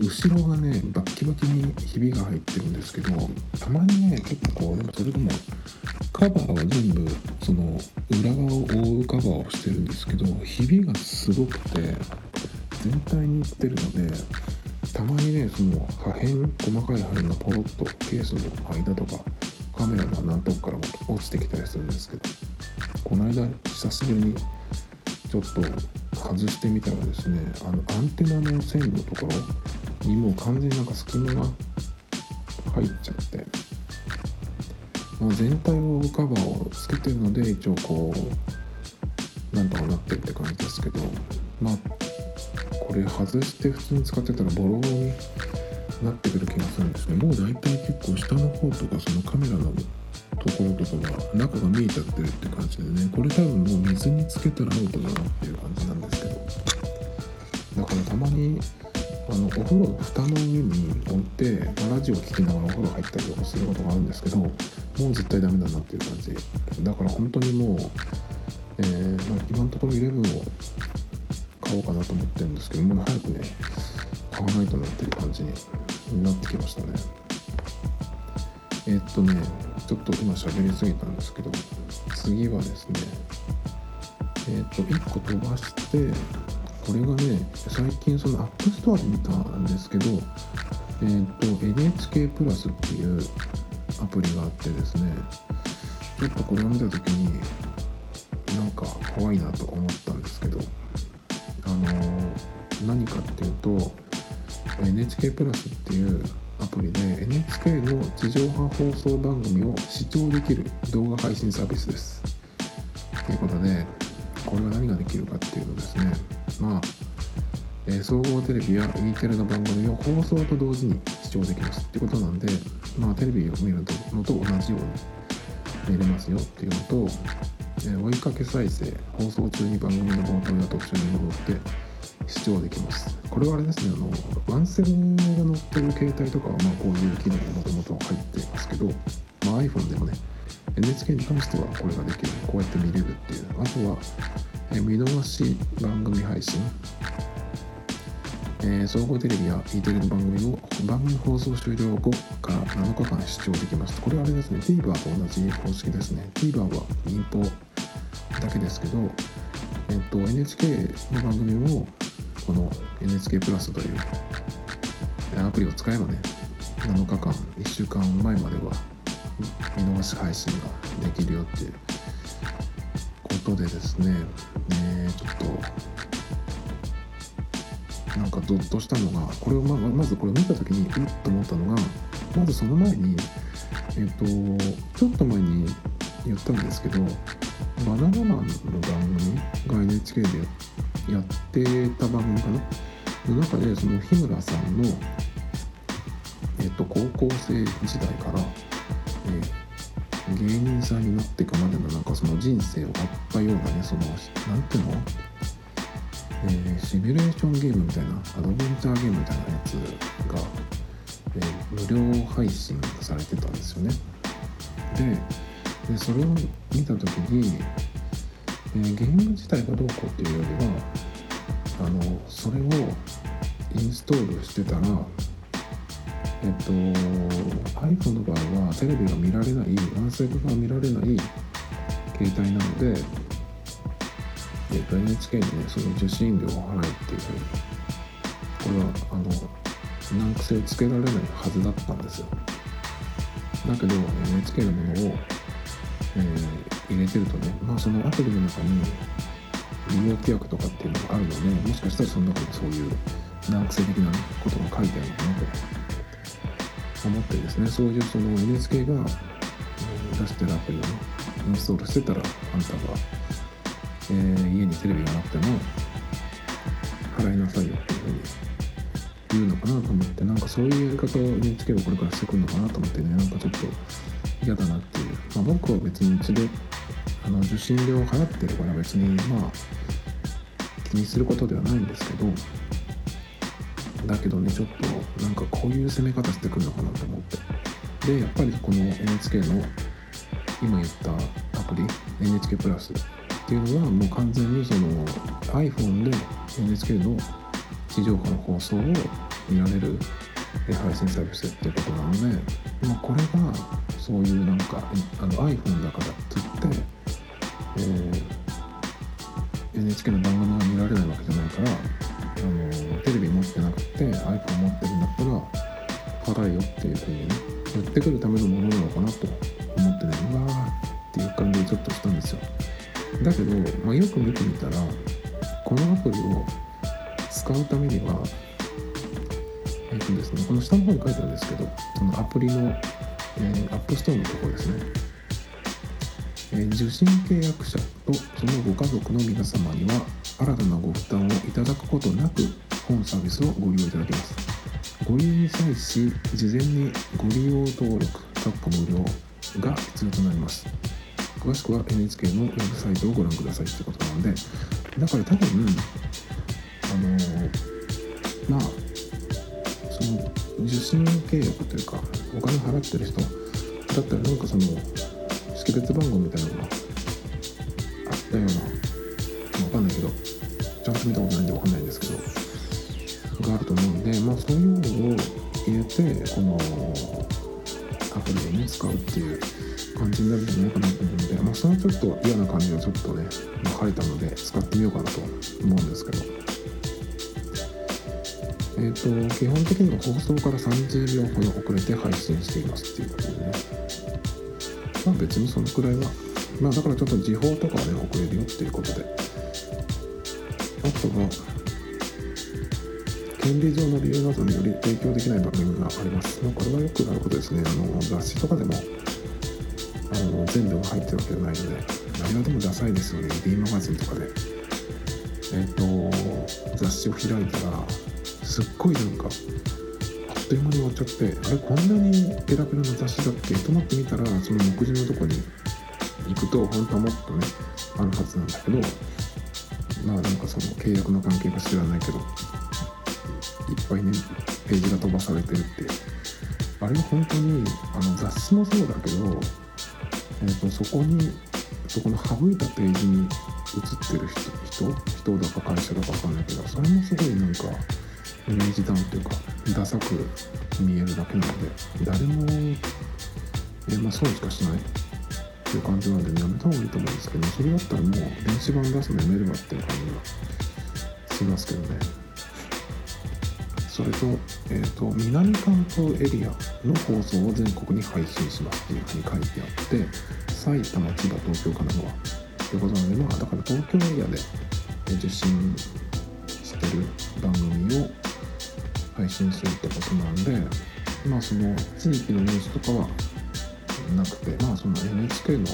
後ろがねバッキバキにひびが入ってるんですけどたまにね結構でもそれでもカバーは全部その裏側を覆うカバーをしてるんですけどひびがすごくて全体にいってるのでたまにねその破片細かい破片がポロッとケースの間とかカメラの穴のとこからも落ちてきたりするんですけどこの間久しぶりにちょっと外してみたらですねあのアンテナの線のところにもう完全になんか隙間が入っちゃって、まあ、全体をカバーをつけてるので一応こうなんとかなってるって感じですけどまあこれ外して普通に使ってたらボロボロになってくる気がするんですねもう大体結構下の方とかそのカメラのところとかが中が見えちゃってるって感じでねこれ多分もう水につけたらアウトだなっていう感じなんですけどだからたまにあのお風呂の蓋の上に置いてラジオを聴きながらお風呂入ったりとかすることがあるんですけどもう絶対ダメだなっていう感じ。だから本当にもう、えーまあ、今のところ11を買おうかなと思ってるんですけどもう早くね買わないとなっていう感じになってきましたね。えー、っとねちょっと今喋りすぎたんですけど次はですねえー、っと1個飛ばしてこれがね最近その App Store で見たんですけどえー、っと NHK プラスっていうアプリがあってですねちょっとこれを見た時になんか怖いなと思ったんですけどあの何かっていうと NHK プラスっていうアプリで NHK の地上波放送番組を視聴できる動画配信サービスです。ということでこれは何ができるかっていうとですねまあ、えー、総合テレビや E テレの番組を放送と同時に視聴できますってことなんでまあテレビを見るのと同じように見れますよっていうのと、えー、追いかけ再生放送中に番組の冒頭や途中に戻って視聴できます。これはあれですね、あのワンセルが載ってる携帯とかはまあこういう機能がもともと入っていますけど、まあ、iPhone でもね、NHK に関してはこれができる、こうやって見れるっていう、あとは、え見逃し番組配信、えー、総合テレビや E テレの番組を番組放送終了後から7日間視聴できます。これはあれですね、TVer と同じ方式ですね。TVer は民放だけですけど、えっと、NHK の番組をこの NHK プラスというアプリを使えばね7日間1週間前までは見逃し配信ができるよっていうことでですね。ねちょっとなんかゾッとしたのがこれをままずこれを見た時にうっと思ったのがまずその前にえっ、とちょっと前に言ったんですけどバナナマンの番組が NHK でやってた番組かな？の中でその日村さんの、えっと、高校生時代から、芸人さんになっていくまでのなんかその人生を追ったようなねそのなんていうの、えー、シミュレーションゲームみたいなアドベンチャーゲームみたいなやつが、えー、無料配信されてたんですよね。ででそれを見た時にえー、ゲーム自体がどうこうっていうよりはあのそれをインストールしてたらえっと iPhone の場合はテレビが見られないワンセグが見られない携帯なので、えっと、NHK にねその受信料を払うっていうふうにこれはあの難癖をつけられないはずだったんですよ。だけど NHK のものを、えー入れてるとね、まあ、そのアプリの中に利用規約とかっていうのがあるのでもしかしたらその中にそういう難癖的なことが書いてあるのかなと。思ってですねそういうその NHK が出してるアプリをインストールしてたらあんたが、えー、家にテレビがなくても払いなさいよっていうふうに言うのかなと思ってなんかそういうやり方を NHK がこれからしてくるのかなと思ってねなんかちょっと嫌だなっていう、まあ、僕は別にうちであの受信料を払ってるから別にまあ気にすることではないんですけどだけどねちょっとなんかこういう攻め方してくるのかなと思って。でやっぱりこの NHK の今言ったアプリ NHK プラスっていうのはもう完全にその iPhone で NHK の地上波の放送を見られる配信サービスっていうことなので、まあ、これがそういうなんかあの iPhone だからって言ってえー、NHK の番組が見られないわけじゃないからあのテレビ持ってなくて iPhone 持ってるんだったら払えよっていうふうにね言ってくるためのものなのかなと思ってねうわーっていう感じでちょっとしたんですよ。だけど、まあ、よく見てみたらこのアプリを使うためにはえっ、とですねこの下の方に書いてあるんですけどそのアプリの、えー、 App Store のところですね。え受信契約者とそのご家族の皆様には新たなご負担をいただくことなく本サービスをご利用いただけます。ご利用に際し事前にご利用登録かっこ無料が必要となります。詳しくは NHK のウェブサイトをご覧くださいということなのでだから多分あのまあその受信契約というかお金払ってる人だったらなんかその識別番号みたいなのがあったようなかんないけどちゃんと見たことないんでわかんないんですけどがあると思うんでまあそういうのを入れてこのアプリをね使うっていう感じになるんじゃないかなと思うので、まあ、そのちょっと嫌な感じがちょっとね、まあ、晴れたので使ってみようかなと思うんですけど。えーと、基本的には放送から30秒ほど遅れて配信していますっていうことでねまあ別にそのくらいはまあだからちょっと時報とかはね遅れるよっていうことであとは権利上の理由などにより提供できない番組があります。まこれはよくあることですね。あの雑誌とかでもあの全部が入ってるわけじゃないので何がでもダサいですよね。D マガジンとかで。えっ、と雑誌を開いたらすっごいなんかあっという間に終わっちゃってあれこんなにペラペラな雑誌だっけ？と思ってみたらその目次のとこに行くと本当はもっとねあるはずなんだけどまあなんかその契約の関係か知らないけどいっぱいねページが飛ばされてるってあれは本当にあの雑誌もそうだけど、えー、とそこにそこの省いたページに写ってる人人だか会社だか分かんないけどそれもすごいなんかイメージダウンというかダサく見えるだけなので誰もえまあ損しかしない。っていう感じなんでやめた方がいいと思うんですけどそれだったらもう電子版出すのやめればっていう感じがしますけどね。それと,、えーと、南関東エリアの放送を全国に配信しますっていうふうに書いてあって埼玉千葉東京神奈川。ということなのでまあだから東京エリアで受信してる番組を配信するってことなんでまあその地域のニュースとかはなくてまあその NHK の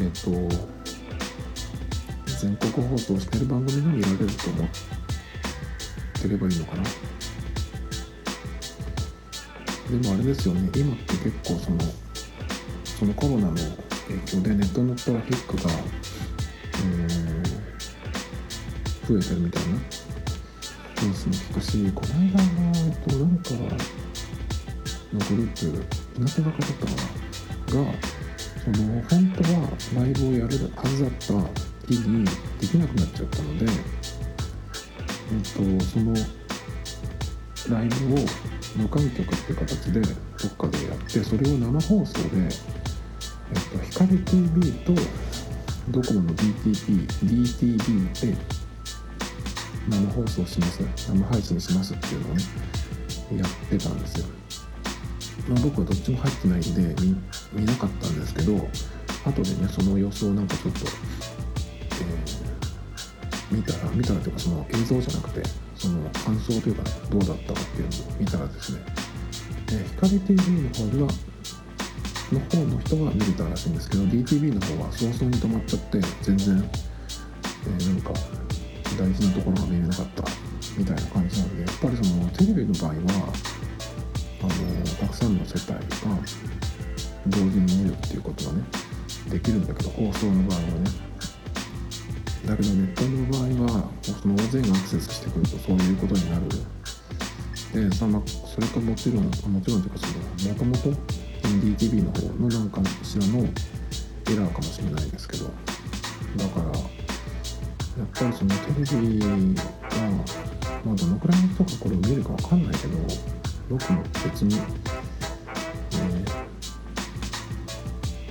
えっ、と全国放送してる番組が見られると思ってればいいのかな。でもあれですよね今って結構そのそのコロナの影響でネットのトラフィックが、えー、増えてるみたいな。ニュースも聞くしこの間は、えっと、なんかのグループ日向坂だったかな？がその本当はライブをやるはずだった日にできなくなっちゃったので、えっと、そのライブを無観客っていう形でどっかでやってそれを生放送で、えっと、光 TV とドコモの DTP、DTV で生放送します、生配信しますっていうのをね、やってたんですよ。まあ、僕はどっちも入ってないんで見なかったんですけど後でねその様子をなんかちょっと、えー、見たら見たらというかその映像じゃなくてその感想というか、ね、どうだったかっていうのを見たらですね、えー、光 TV の方ではの方の人が見れたらしいんですけど DTV の方は早々に止まっちゃって全然、えー、なんか大事なところが見れなかったみたいな感じなのでやっぱりそのテレビの場合はあのたくさんの世帯が同時に見るっていうことがねできるんだけど放送の場合はね。だけどネットの場合はその大勢がアクセスしてくるとそういうことになる。でさ、まあ、それともちろんもちろんというかそのもともと NDTV の方の何かしらのエラーかもしれないですけど。だからやっぱりそのテレビが、まあ、どのくらいの人がこれを見るかわかんないけど僕も別に、え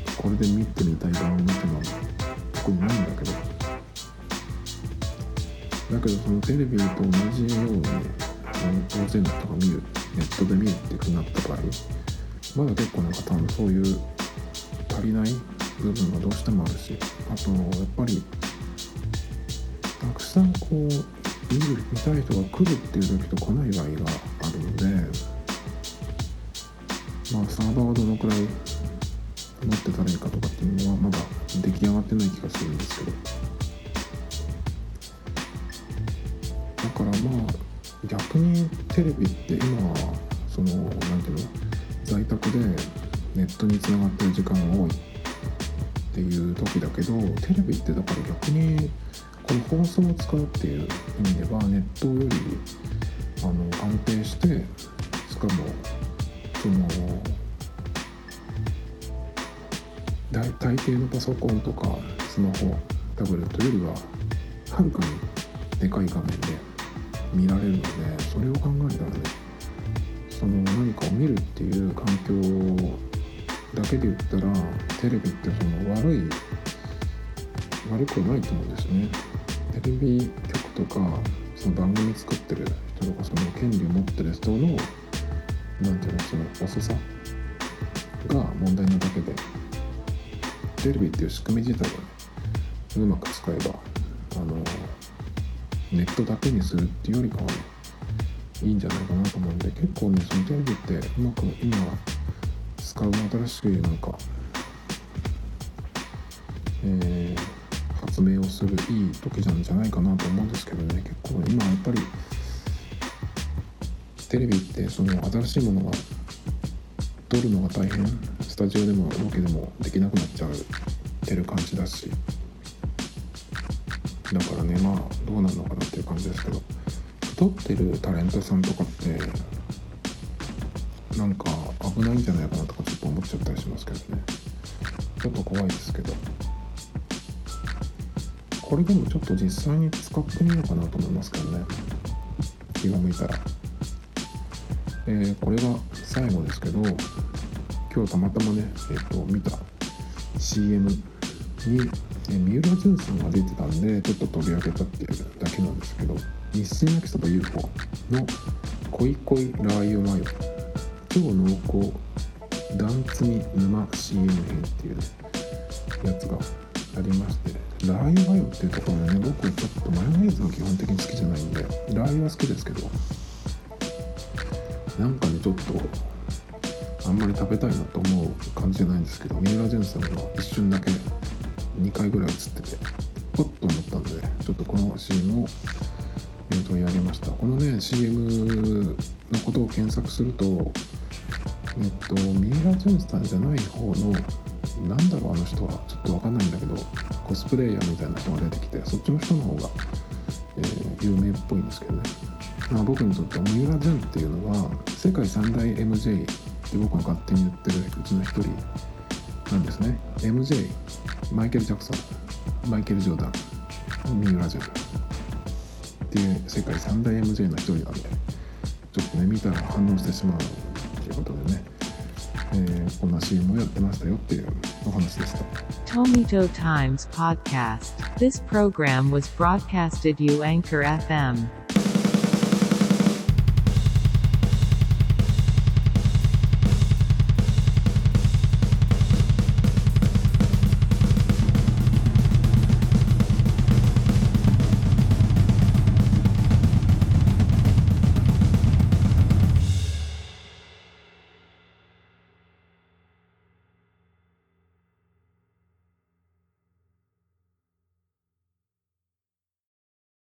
ー、これで見てみたい番組っていうのは特にないんだけど。だけどそのテレビと同じように大勢の人が見るネットで見るっていうふうになった場合まだ結構なんか多分そういう足りない部分がどうしてもあるしあとやっぱりたくさんこう見る見たい人が来るっていう時と来ない場合があるのでまあ、サーバーはどのくらい持ってたらいいかとかっていうのはまだ出来上がってない気がするんですけど。だからまあ逆にテレビって今はその何ていうの？在宅でネットにつながってる時間が多いっていう時だけどテレビってだから逆にこの放送を使うっていう意味ではネットよりあの安定してしかもその大大抵のパソコンとかスマホタブレットよりははるかにでかい画面で見られるのでそれを考えたらねその何かを見るっていう環境だけで言ったらテレビってその悪い悪くはないと思うんですね。テレビ局とかその番組作ってる人とかその権利を持ってる人の何ていうのその遅さが問題なだけでテレビっていう仕組み自体を、うまく使えばあのネットだけにするっていうよりかはねいいんじゃないかなと思うんで結構ねそのテレビってうまく今使う新しいなんか、えー、発明をするいい時なんじゃないかなと思うんですけどね結構今やっぱりテレビってその新しいものが撮るのが大変スタジオでもロケでもできなくなっちゃってる感じだしだからねまあどうなるのかなっていう感じですけど太ってるタレントさんとかってなんか危ないんじゃないかなとかちょっと思っちゃったりしますけどね。ちょっと怖いですけどこれでもちょっと実際に使ってみようかなと思いますけどね。気が向いたら。えー、これが最後ですけど今日たまたまねえ、ー、と見た CM に、えー、三浦淳さんが出てたんでちょっと取り上げたっていうだけなんですけど日清焼きそば UFO の恋恋ラー油マヨ。超濃厚ダンツミ沼 CM 編っていうやつがありましてラー油マヨっていうところでね僕ちょっとマヨネーズが基本的に好きじゃないんでラー油は好きですけどなんかねちょっとあんまり食べたいなと思う感じじゃないんですけど三浦淳さんが一瞬だけ2回ぐらい映っててポッと思ったんでちょっとこの CM を取り上げました。このね CM のことを検索するとえっと三浦淳さんじゃない方のなんだろうあの人はちょっと分かんないんだけどコスプレイヤーみたいな人が出てきてそっちの人の方が、えー、有名っぽいんですけどね。まあ、僕にとっては三浦淳っていうのは世界三大 MJ って僕が勝手に言ってるうちの一人なんですね。MJ マイケル・ジャクソンマイケル・ジョーダン三浦淳。っていう世界三大 MJ の一人なんでちょっとね見たら反応してしまうということでね、えー、こんな CM をやってましたよっていうお話でした。Tomito Times Podcast This program was broadcasted you Anchor FM